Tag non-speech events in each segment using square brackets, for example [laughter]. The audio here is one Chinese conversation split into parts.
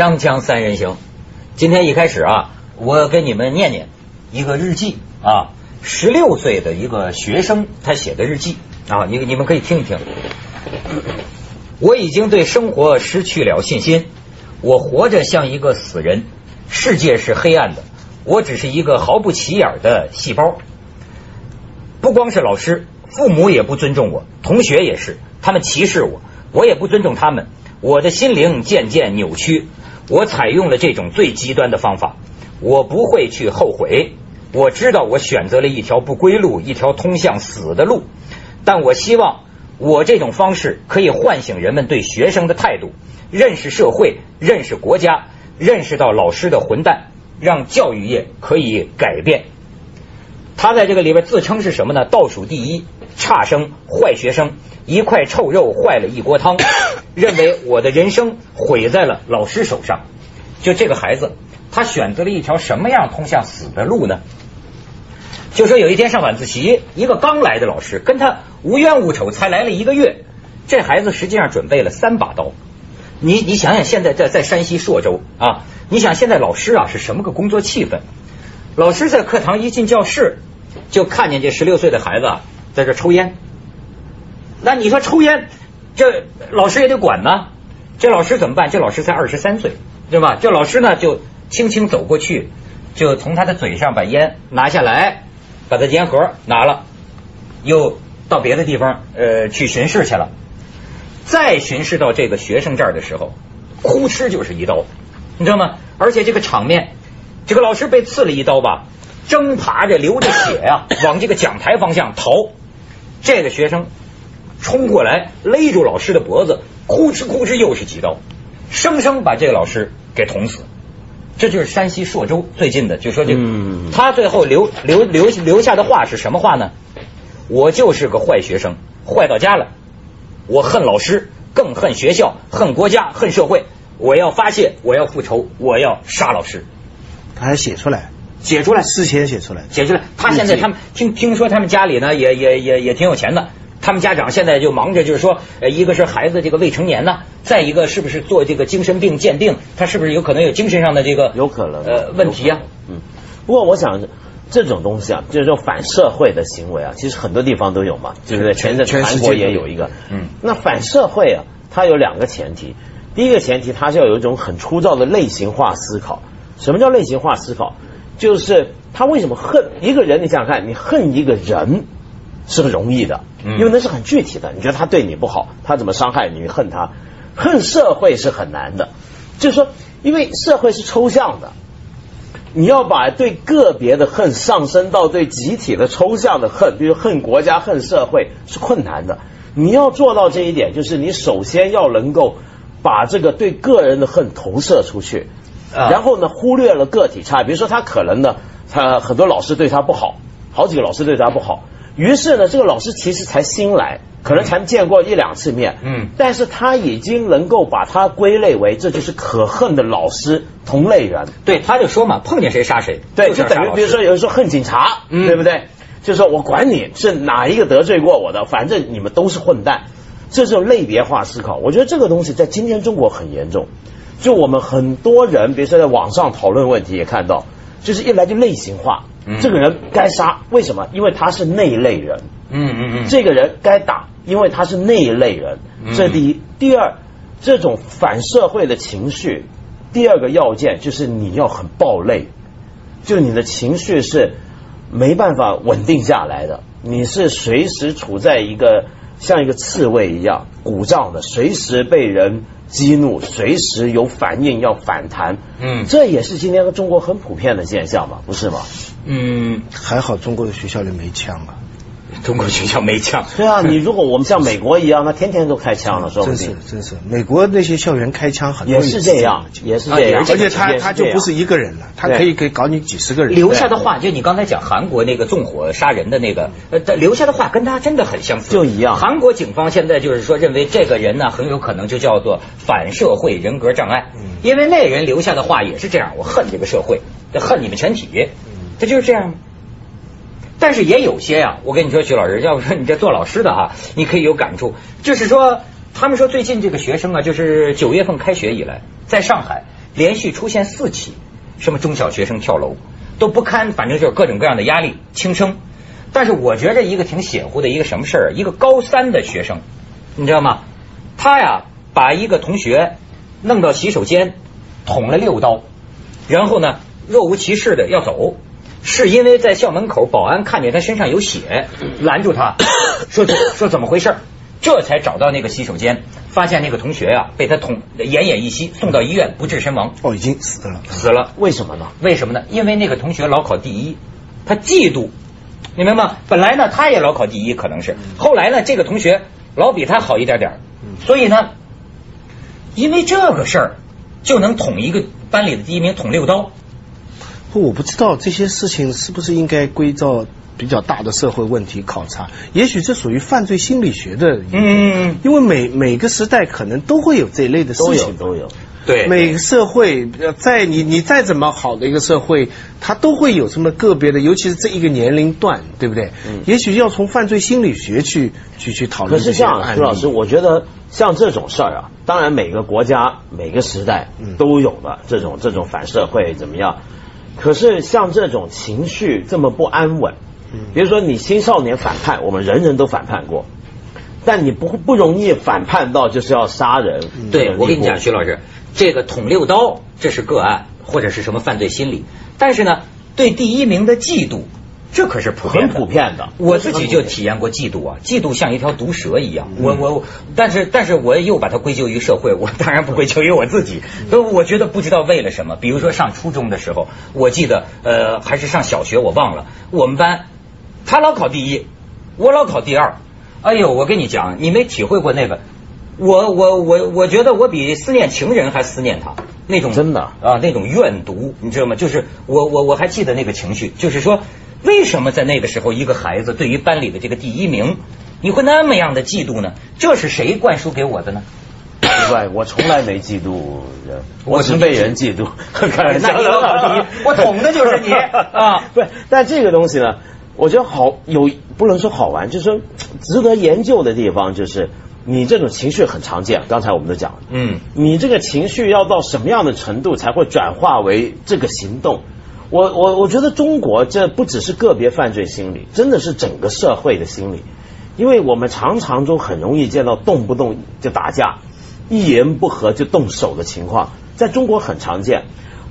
锵锵三人行，今天一开始啊，我给你们念念一个日记。啊，十六岁的一个学生他写的日记。啊，你你们可以听一听。我已经对生活失去了信心，我活着像一个死人，世界是黑暗的，我只是一个毫不起眼的细胞。不光是老师，父母也不尊重我，同学也是，他们歧视我，我也不尊重他们。我的心灵渐渐扭曲，我采用了这种最极端的方法，我不会去后悔。我知道我选择了一条不归路，一条通向死的路，但我希望我这种方式可以唤醒人们对学生的态度，认识社会，认识国家，认识到老师的混蛋，让教育业可以改变。他在这个里边自称是什么呢？倒数第一，差生，坏学生，一块臭肉坏了一锅汤。[coughs] 认为我的人生毁在了老师手上。就这个孩子，他选择了一条什么样通向死的路呢？就说有一天上晚自习，一个刚来的老师跟他无冤无仇，才来了一个月，这孩子实际上准备了三把刀。你你想想，现在在在山西朔州啊，你想现在老师啊是什么个工作气氛？老师在课堂一进教室，就看见这十六岁的孩子在这抽烟。那你说抽烟？这老师也得管呢，这老师怎么办？这老师才二十三岁，对吧？这老师呢就轻轻走过去，就从他的嘴上把烟拿下来，把他烟盒拿了，又到别的地方呃去巡视去了。再巡视到这个学生这儿的时候，哭哧就是一刀，你知道吗？而且这个场面，这个老师被刺了一刀吧，挣爬着流着血呀，[coughs] 往这个讲台方向逃。这个学生。冲过来勒住老师的脖子，哭哧哭哧又是几刀，生生把这个老师给捅死。这就是山西朔州最近的，就说这个他最后留留留留下的话是什么话呢？我就是个坏学生，坏到家了。我恨老师，更恨学校，恨国家，恨社会。我要发泄，我要复仇，我要杀老师。他还写出来，写出来，事先写出来，写出来。他现在他们听听说他们家里呢也也也也挺有钱的。他们家长现在就忙着，就是说，呃，一个是孩子这个未成年呢，再一个是不是做这个精神病鉴定，他是不是有可能有精神上的这个有可能。呃问题啊？嗯，不过我想这种东西啊，就是说反社会的行为啊，其实很多地方都有嘛，对不对？前阵韩国也有一个，嗯，那反社会啊，它有两个前提，第一个前提，它是要有一种很粗糙的类型化思考。什么叫类型化思考？就是他为什么恨一个人？你想想看，你恨一个人。是很容易的，因为那是很具体的。你觉得他对你不好，他怎么伤害你？恨他，恨社会是很难的。就是说，因为社会是抽象的，你要把对个别的恨上升到对集体的抽象的恨，比如恨国家、恨社会是困难的。你要做到这一点，就是你首先要能够把这个对个人的恨投射出去，然后呢，忽略了个体差。比如说，他可能呢，他很多老师对他不好，好几个老师对他不好。于是呢，这个老师其实才新来，可能才见过一两次面，嗯，但是他已经能够把他归类为这就是可恨的老师同类人。对，他就说嘛，碰见谁杀谁。对，就等于比如说有人说恨警察，对不对？就说我管你是哪一个得罪过我的，反正你们都是混蛋。这种类别化思考，我觉得这个东西在今天中国很严重。就我们很多人，比如说在网上讨论问题，也看到，就是一来就类型化。这个人该杀，为什么？因为他是那一类人。嗯嗯嗯。这个人该打，因为他是那一类人。这第一，第二，这种反社会的情绪，第二个要件就是你要很暴戾，就你的情绪是没办法稳定下来的，你是随时处在一个像一个刺猬一样鼓胀的，随时被人。激怒，随时有反应，要反弹。嗯，这也是今天中国很普遍的现象嘛，不是吗？嗯，还好中国的学校里没枪啊。中国学校没枪，对啊，你如果我们像美国一样，那天天都开枪了，说不定。真是真是，美国那些校园开枪很也是这样，也是这样，而且他他就不是一个人了，他可以可以搞你几十个人。留下的话，就你刚才讲韩国那个纵火杀人的那个，呃，留下的话跟他真的很相似，就一样。韩国警方现在就是说，认为这个人呢，很有可能就叫做反社会人格障碍，因为那人留下的话也是这样，我恨这个社会，恨你们全体，他就是这样。但是也有些呀，我跟你说，徐老师，要不说你这做老师的哈，你可以有感触。就是说，他们说最近这个学生啊，就是九月份开学以来，在上海连续出现四起，什么中小学生跳楼都不堪，反正就是各种各样的压力轻生。但是我觉着一个挺邪乎的一个什么事儿，一个高三的学生，你知道吗？他呀把一个同学弄到洗手间捅了六刀，然后呢若无其事的要走，是因为在校门口保安看见他身上有血，拦住他 [coughs] 说说怎么回事，这才找到那个洗手间，发现那个同学呀被他捅奄奄一息，送到医院不治身亡。哦，已经死了，死了。为什么呢？为什么呢？因为那个同学老考第一，他嫉妒。你明白吗？本来呢，他也老考第一，可能是后来呢，这个同学老比他好一点点，所以呢，因为这个事儿就能捅一个班里的第一名，捅六刀。不，我不知道这些事情是不是应该归到比较大的社会问题考察？也许这属于犯罪心理学的，嗯，因为每每个时代可能都会有这一类的事情，都有都有。对，每个社会在你你再怎么好的一个社会，它都会有什么个别的，尤其是这一个年龄段，对不对？嗯，也许要从犯罪心理学去去去讨论。可是这样，朱老师，我觉得像这种事儿啊，当然每个国家每个时代都有的这种这种反社会怎么样？可是像这种情绪这么不安稳，比如说你青少年反叛，我们人人都反叛过，但你不不容易反叛到就是要杀人。对，我跟你讲，徐老师。这个捅六刀，这是个案，或者是什么犯罪心理。但是呢，对第一名的嫉妒，这可是普遍很普遍的。我自己就体验过嫉妒啊，嫉妒像一条毒蛇一样。我我，但是但是我又把它归咎于社会，我当然不归咎于我自己。所以我觉得不知道为了什么。比如说上初中的时候，我记得呃还是上小学，我忘了。我们班他老考第一，我老考第二。哎呦，我跟你讲，你没体会过那个。我我我我觉得我比思念情人还思念他那种真的啊那种怨毒你知道吗？就是我我我还记得那个情绪，就是说为什么在那个时候一个孩子对于班里的这个第一名你会那么样的嫉妒呢？这是谁灌输给我的呢？奇怪，我从来没嫉妒人，我是被人嫉妒。[laughs] 那你老考第一，我捅的就是你 [laughs] 啊！对，但这个东西呢，我觉得好有不能说好玩，就是说值得研究的地方就是。你这种情绪很常见，刚才我们都讲了，嗯，你这个情绪要到什么样的程度才会转化为这个行动？我我我觉得中国这不只是个别犯罪心理，真的是整个社会的心理，因为我们常常都很容易见到动不动就打架，一言不合就动手的情况，在中国很常见，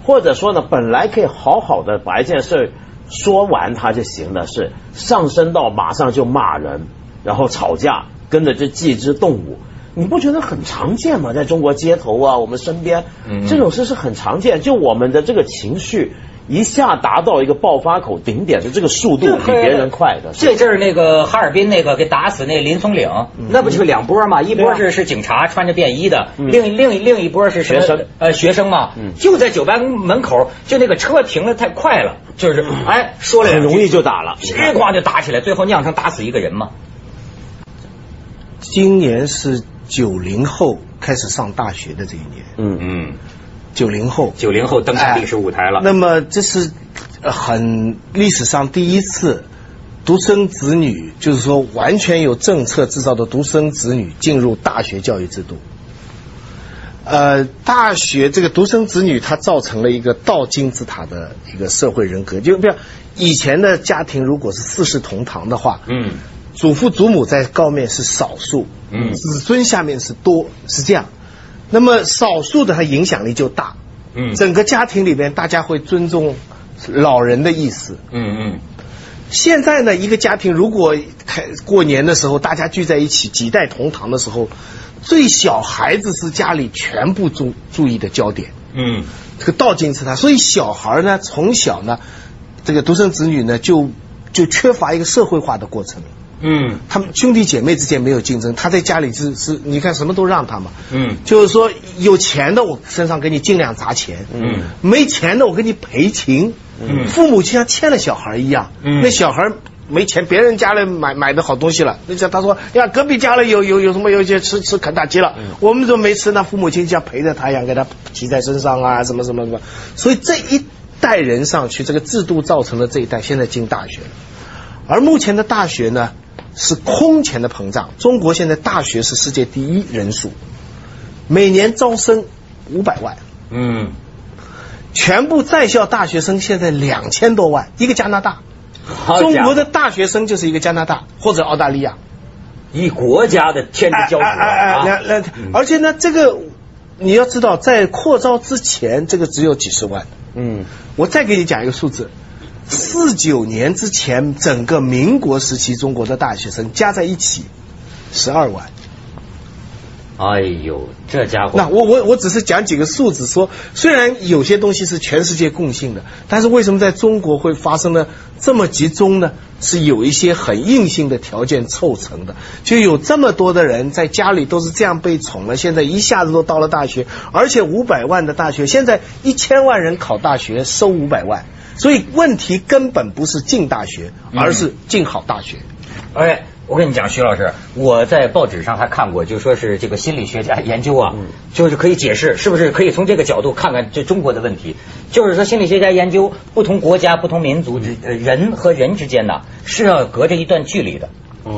或者说呢，本来可以好好的把一件事说完它就行了，是上升到马上就骂人，然后吵架。跟着这几只动武，你不觉得很常见吗？在中国街头啊，我们身边这种事是很常见。就我们的这个情绪一下达到一个爆发口顶点的这个速度比别人快的。[laughs] 这阵儿那个哈尔滨那个给打死那林松岭，那不就两波嘛？一波是是警察穿着便衣的，另另另一波是学生。呃学生嘛，就在酒吧门口，就那个车停的太快了，就是哎说了很容易就打了，咣咣就打起来，最后酿成打死一个人嘛。今年是九零后开始上大学的这一年。嗯。嗯，九零后，九零后登上历史舞台了。那么这是很历史上第一次独生子女，就是说完全有政策制造的独生子女进入大学教育制度。呃，大学这个独生子女，它造成了一个倒金字塔的一个社会人格。就比如以前的家庭，如果是四世同堂的话，嗯。祖父祖母在高面是少数，嗯，子孙下面是多，是这样。那么少数的他影响力就大，嗯，整个家庭里边大家会尊重老人的意思，嗯嗯。现在呢，一个家庭如果开过年的时候大家聚在一起几代同堂的时候，最小孩子是家里全部注注意的焦点，嗯，这个倒金字塔，所以小孩呢从小呢，这个独生子女呢就就缺乏一个社会化的过程。嗯，他们兄弟姐妹之间没有竞争，他在家里是是，你看什么都让他嘛。嗯，就是说有钱的我身上给你尽量砸钱，嗯，没钱的我给你赔情，嗯，父母就像欠了小孩一样，嗯，那小孩没钱，别人家里买买的好东西了，那像他说呀，隔壁家里有有有什么有些吃吃肯德基了，我们怎么没吃，呢父母亲像陪着他一样给他骑在身上啊，什么什么什么，所以这一代人上去，这个制度造成了这一代现在进大学，而目前的大学呢？是空前的膨胀。中国现在大学是世界第一人数，每年招生五百万。嗯，全部在校大学生现在两千多万，一个加拿大。中国的大学生就是一个加拿大或者澳大利亚，以国家的天之骄子啊！那那而且呢，这个你要知道，在扩招之前，这个只有几十万。嗯，我再给你讲一个数字：四九年之前，整个民国时期中国的大学生加在一起十二万。哎呦，这家伙！那我我我只是讲几个数字，说虽然有些东西是全世界共性的，但是为什么在中国会发生的这么集中呢？是有一些很硬性的条件凑成的，就有这么多的人在家里都是这样被宠了，现在一下子都到了大学，而且五百万的大学，现在一千万人考大学收五百万，所以问题根本不是进大学，而是进好大学。哎。我跟你讲，徐老师，我在报纸上还看过，就说是这个心理学家研究啊，就是可以解释，是不是可以从这个角度看看这中国的问题？就是说，心理学家研究不同国家、不同民族之人和人之间呢，是要隔着一段距离的。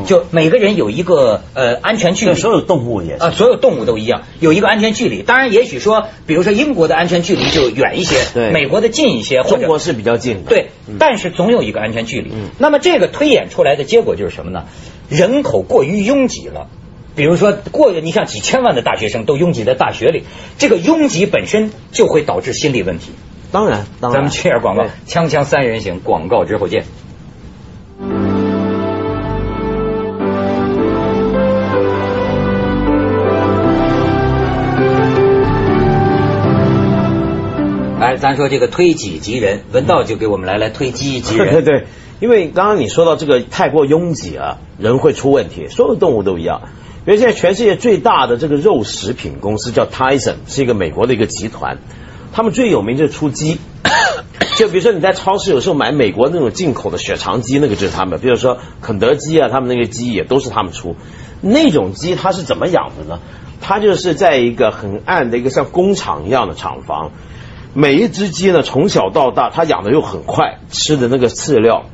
就每个人有一个呃安全距离，所有动物也啊，所有动物都一样，有一个安全距离。当然，也许说，比如说英国的安全距离就远一些，对，美国的近一些，中国是比较近的，对，但是总有一个安全距离。那么这个推演出来的结果就是什么呢？人口过于拥挤了，比如说过你像几千万的大学生都拥挤在大学里，这个拥挤本身就会导致心理问题。当然，当然。咱们去点广告，锵锵三人行，广告之后见。咱说这个推己及人，文道就给我们来来推己及人。对 [laughs] 对。因为刚刚你说到这个太过拥挤啊，人会出问题。所有动物都一样。因为现在全世界最大的这个肉食品公司叫 Tyson，是一个美国的一个集团。他们最有名就是出鸡。[coughs] 就比如说你在超市有时候买美国那种进口的血肠鸡，那个就是他们。比如说肯德基啊，他们那个鸡也都是他们出。那种鸡它是怎么养的呢？它就是在一个很暗的一个像工厂一样的厂房。每一只鸡呢，从小到大，它养的又很快，吃的那个饲料。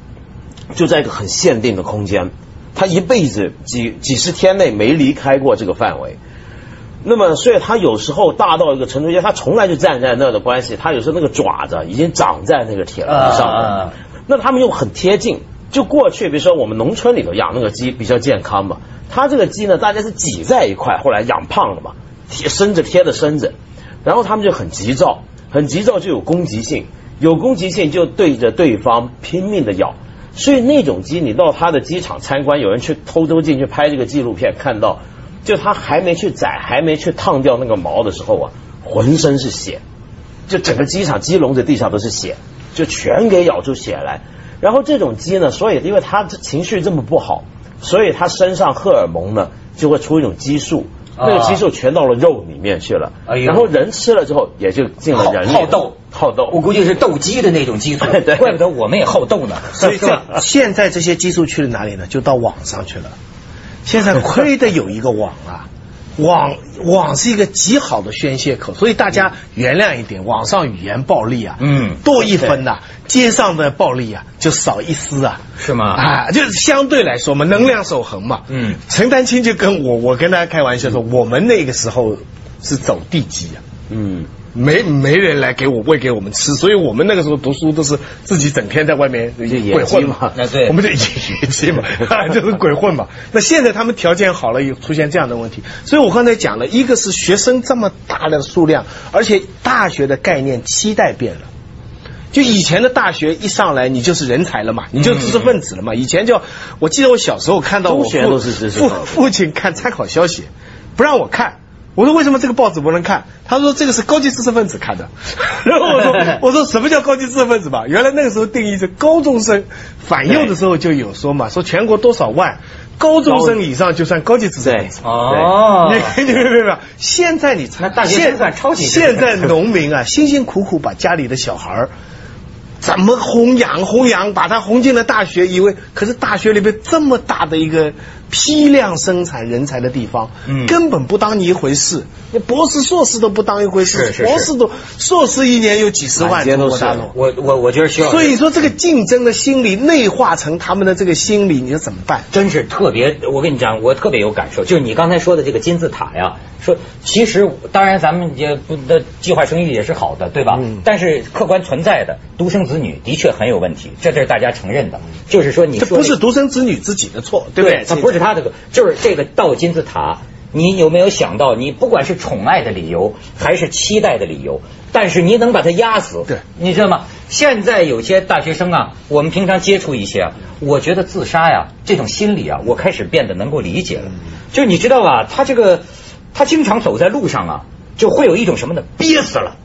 就在一个很限定的空间，它一辈子几几十天内没离开过这个范围。那么，所以它有时候大到一个程度，因为他从来就站在那的关系，它有时候那个爪子已经长在那个铁栏上了。那它们又很贴近，就过去，比如说我们农村里头养那个鸡比较健康嘛，它这个鸡呢，大家是挤在一块，后来养胖了嘛，贴身子贴着身子，然后它们就很急躁，很急躁就有攻击性，有攻击性就对着对方拼命的咬。所以那种鸡，你到他的机场参观，有人去偷偷进去拍这个纪录片，看到就他还没去宰，还没去烫掉那个毛的时候啊，浑身是血，就整个机场鸡笼子地上都是血，就全给咬出血来。然后这种鸡呢，所以因为它情绪这么不好，所以它身上荷尔蒙呢就会出一种激素。那个激素全到了肉里面去了，然后人吃了之后也就进了人好斗好斗，我估计是斗鸡的那种激素，[laughs] 怪不得我们也好斗呢。[laughs] 所以说现在这些激素去了哪里呢？就到网上去了。现在亏的有一个网啊。网网是一个极好的宣泄口，所以大家原谅一点，网上语言暴力啊，嗯，多一分呐，街上的暴力啊就少一丝啊，是吗？啊，就是相对来说嘛，能量守恒嘛，嗯，陈丹青就跟我，我跟大家开玩笑说，我们那个时候是走地基啊，嗯。没没人来给我喂给我们吃，所以我们那个时候读书都是自己整天在外面鬼混嘛。那对，我们就野鸡嘛 [laughs] [laughs] 就是鬼混嘛。那现在他们条件好了，有出现这样的问题。所以我刚才讲了一个是学生这么大的数量，而且大学的概念期待变了。就以前的大学一上来，你就是人才了嘛，你就知识分子了嘛。以前就我记得我小时候看到我父父亲看参考消息，不让我看。我说为什么这个报纸不能看？他说这个是高级知识分子看的。[laughs] 然后我说我说什么叫高级知识分子吧？原来那个时候定义是高中生，反右的时候就有说嘛，说全国多少万高中生以上就算高级知识分子。哦，你你明白没有？现在你才大学生算超级。现在农民啊，辛辛苦苦把家里的小孩儿怎么弘扬弘扬，把他哄进了大学，以为可是大学里边这么大的一个批量生产人才的地方，嗯根本不当你一回事，你博士硕士都不当一回事，是是是博士都硕士一年有几十万。我我我觉得需要，所以说这个竞争的心理内化成他们的这个心理，你说怎么办？真是特别，我跟你讲，我特别有感受，就是你刚才说的这个金字塔呀，说其实当然咱们也不的计划生育也是好的，对吧？嗯但是客观存在的独生子女的确很有问题，这这是大家承认的。就是说你这说那不是独生子女自己的错，对不对？它不是他的，就是这个倒金字塔。你有没有想到，你不管是宠爱的理由，还是期待的理由，但是你能把它压死，对，你知道吗？现在有些大学生啊，我们平常接触一些啊，我觉得自杀呀这种心理啊，我开始变得能够理解了。就是你知道吧，他这个他经常走在路上啊，就会有一种什么呢？憋死了，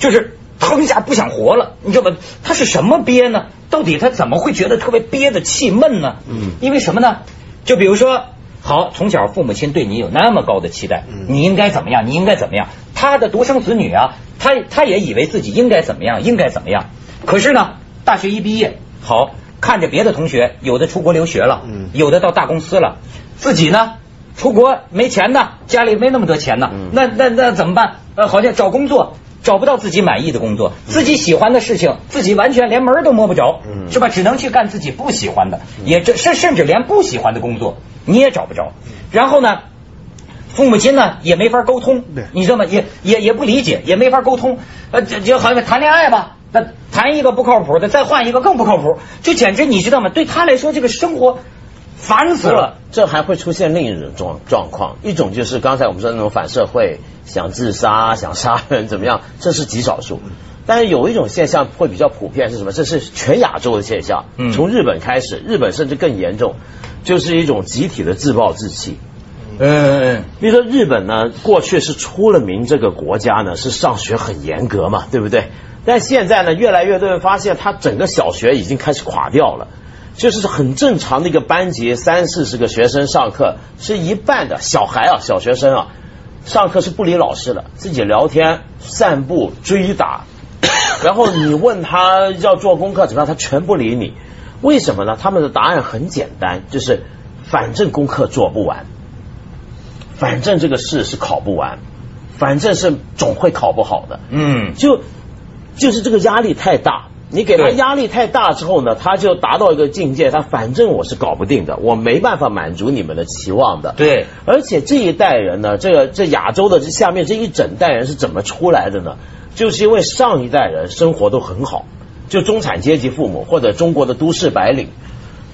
就是腾一下不想活了，你知道吧？他是什么憋呢？到底他怎么会觉得特别憋的气闷呢？嗯因为什么呢？就比如说，好，从小父母亲对你有那么高的期待，嗯你应该怎么样？你应该怎么样？他的独生子女啊，他他也以为自己应该怎么样，应该怎么样。可是呢，大学一毕业，好看着别的同学有的出国留学了，嗯有的到大公司了，自己呢出国没钱呢，家里没那么多钱呢，嗯那那那怎么办？呃，好像找工作。找不到自己满意的工作，自己喜欢的事情，自己完全连门都摸不着，嗯是吧？只能去干自己不喜欢的，也这甚甚至连不喜欢的工作你也找不着。然后呢，父母亲呢也没法沟通对，你知道吗？也也也不理解，也没法沟通。呃，这就好像谈恋爱吧，那谈一个不靠谱的，再换一个更不靠谱，就简直你知道吗？对他来说，这个生活烦死了。这还会出现另一种状状况，一种就是刚才我们说的那种反社会，想自杀、想杀人 [laughs] 怎么样，这是极少数。但是有一种现象会比较普遍是什么？这是全亚洲的现象嗯，从日本开始，日本甚至更严重，就是一种集体的自暴自弃。嗯，比如说日本呢，过去是出了名这个国家呢是上学很严格嘛，对不对？但现在呢，越来越多人发现，他整个小学已经开始垮掉了。就是很正常的一个班级，三四十个学生上课，是一半的小孩啊，小学生啊，上课是不理老师的，自己聊天、散步、追打，[coughs] 然后你问他要做功课怎么样，他全不理你。为什么呢？他们的答案很简单，就是反正功课做不完，反正这个试是考不完，反正是总会考不好的。嗯，就就是这个压力太大，你给他压力太大之后呢，他就达到一个境界，他反正我是搞不定的，我没办法满足你们的期望的。对，而且这一代人呢，这个这亚洲的这下面这一整代人是怎么出来的呢？就是因为上一代人生活都很好，就中产阶级父母或者中国的都市白领。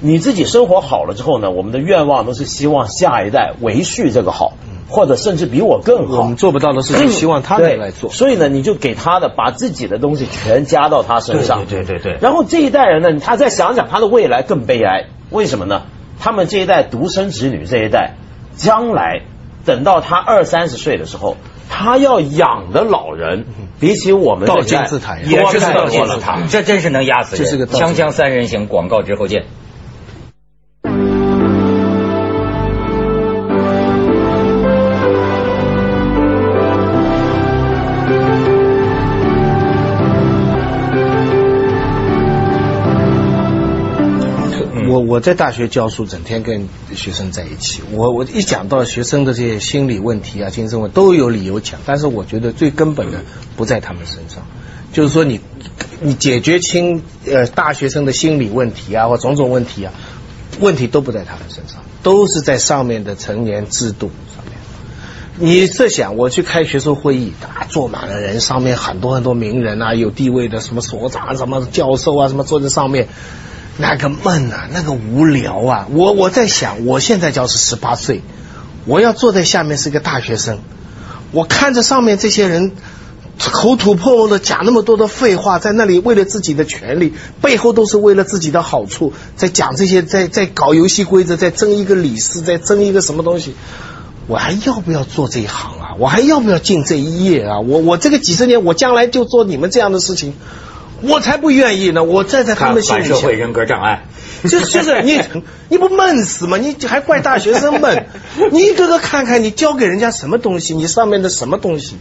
你自己生活好了之后呢，我们的愿望都是希望下一代维续这个好，或者甚至比我更好。我们做不到的事情，希望他们来做。所以呢，你就给他的，把自己的东西全加到他身上。对对对对然后这一代人呢，他再想想他的未来更悲哀，为什么呢？他们这一代独生子女这一代，将来等到他二三十岁的时候，他要养的老人，比起我们倒这一代金字塔也是多太倒金字塔，这真是能压死人。锵锵三人行，广告之后见。我在大学教书，整天跟学生在一起。我我一讲到学生的这些心理问题啊、精神问题，都有理由讲。但是我觉得最根本的不在他们身上，就是说你你解决清呃大学生的心理问题啊，或种种问题啊，问题都不在他们身上，都是在上面的成年制度上面。你设想，我去开学术会议，啊，坐满了人，上面很多很多名人啊，有地位的什么所长、什么教授啊，什么坐在上面，那个闷啊，那个无聊啊。我我在想，我现在只要是十八岁，我要坐在下面是个大学生，我看着上面这些人口吐沫沫的讲那么多的废话，在那里为了自己的权利，背后都是为了自己的好处，在讲这些，在在搞游戏规则，在争一个理事，在争一个什么东西。我还要不要做这一行啊？我还要不要进这一业啊？我我这个几十年，我将来就做你们这样的事情，我才不愿意呢！我站在他们心里想反社会人格障碍。就就是你你不闷死吗？你还怪大学生闷？[laughs] 你一个个看看，你教给人家什么东西？你上面的什么东西？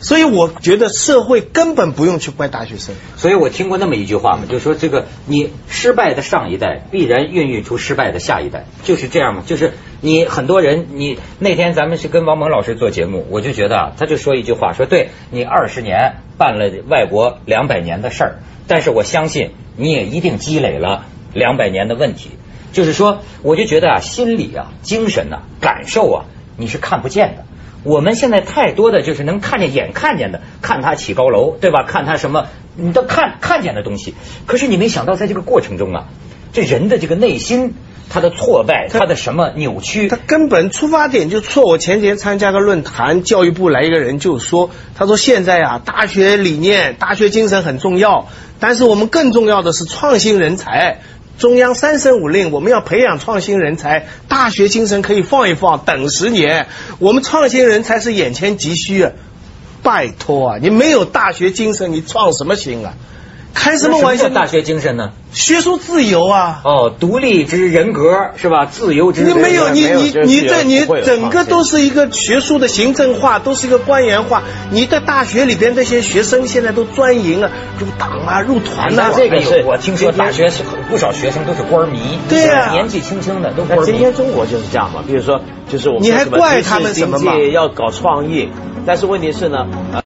所以我觉得社会根本不用去怪大学生。所以我听过那么一句话嘛，就是说这个你失败的上一代必然孕育出失败的下一代，就是这样嘛。就是你很多人，你那天咱们是跟王蒙老师做节目，我就觉得啊，他就说一句话，说对你二十年办了外国两百年的事儿，但是我相信你也一定积累了两百年的问题。就是说，我就觉得啊，心理啊、精神呐、感受啊，你是看不见的。我们现在太多的就是能看见眼看见的，看他起高楼，对吧？看他什么，你都看看见的东西。可是你没想到，在这个过程中啊，这人的这个内心，他的挫败，他的什么扭曲，他根本出发点就错。我前几天参加个论坛，教育部来一个人就说，他说现在啊，大学理念、大学精神很重要，但是我们更重要的是创新人才。中央三申五令，我们要培养创新人才，大学精神可以放一放，等十年。我们创新人才是眼前急需啊！拜托啊，你没有大学精神，你创什么新啊？开什么玩笑？大学精神呢？学术自由啊！哦，独立之人格是吧？自由之你没有你你你这你整个都是一个学术的行政化，都是一个官员化。你在大学里边这些学生现在都专营啊，入党啊，入团啊。这个我听说大学是不少学生都是官迷，对呀，年纪轻轻的都官迷。今天中国就是这样嘛，比如说就是我们你还怪他们什么嘛？要搞创意，但是问题是呢，呃。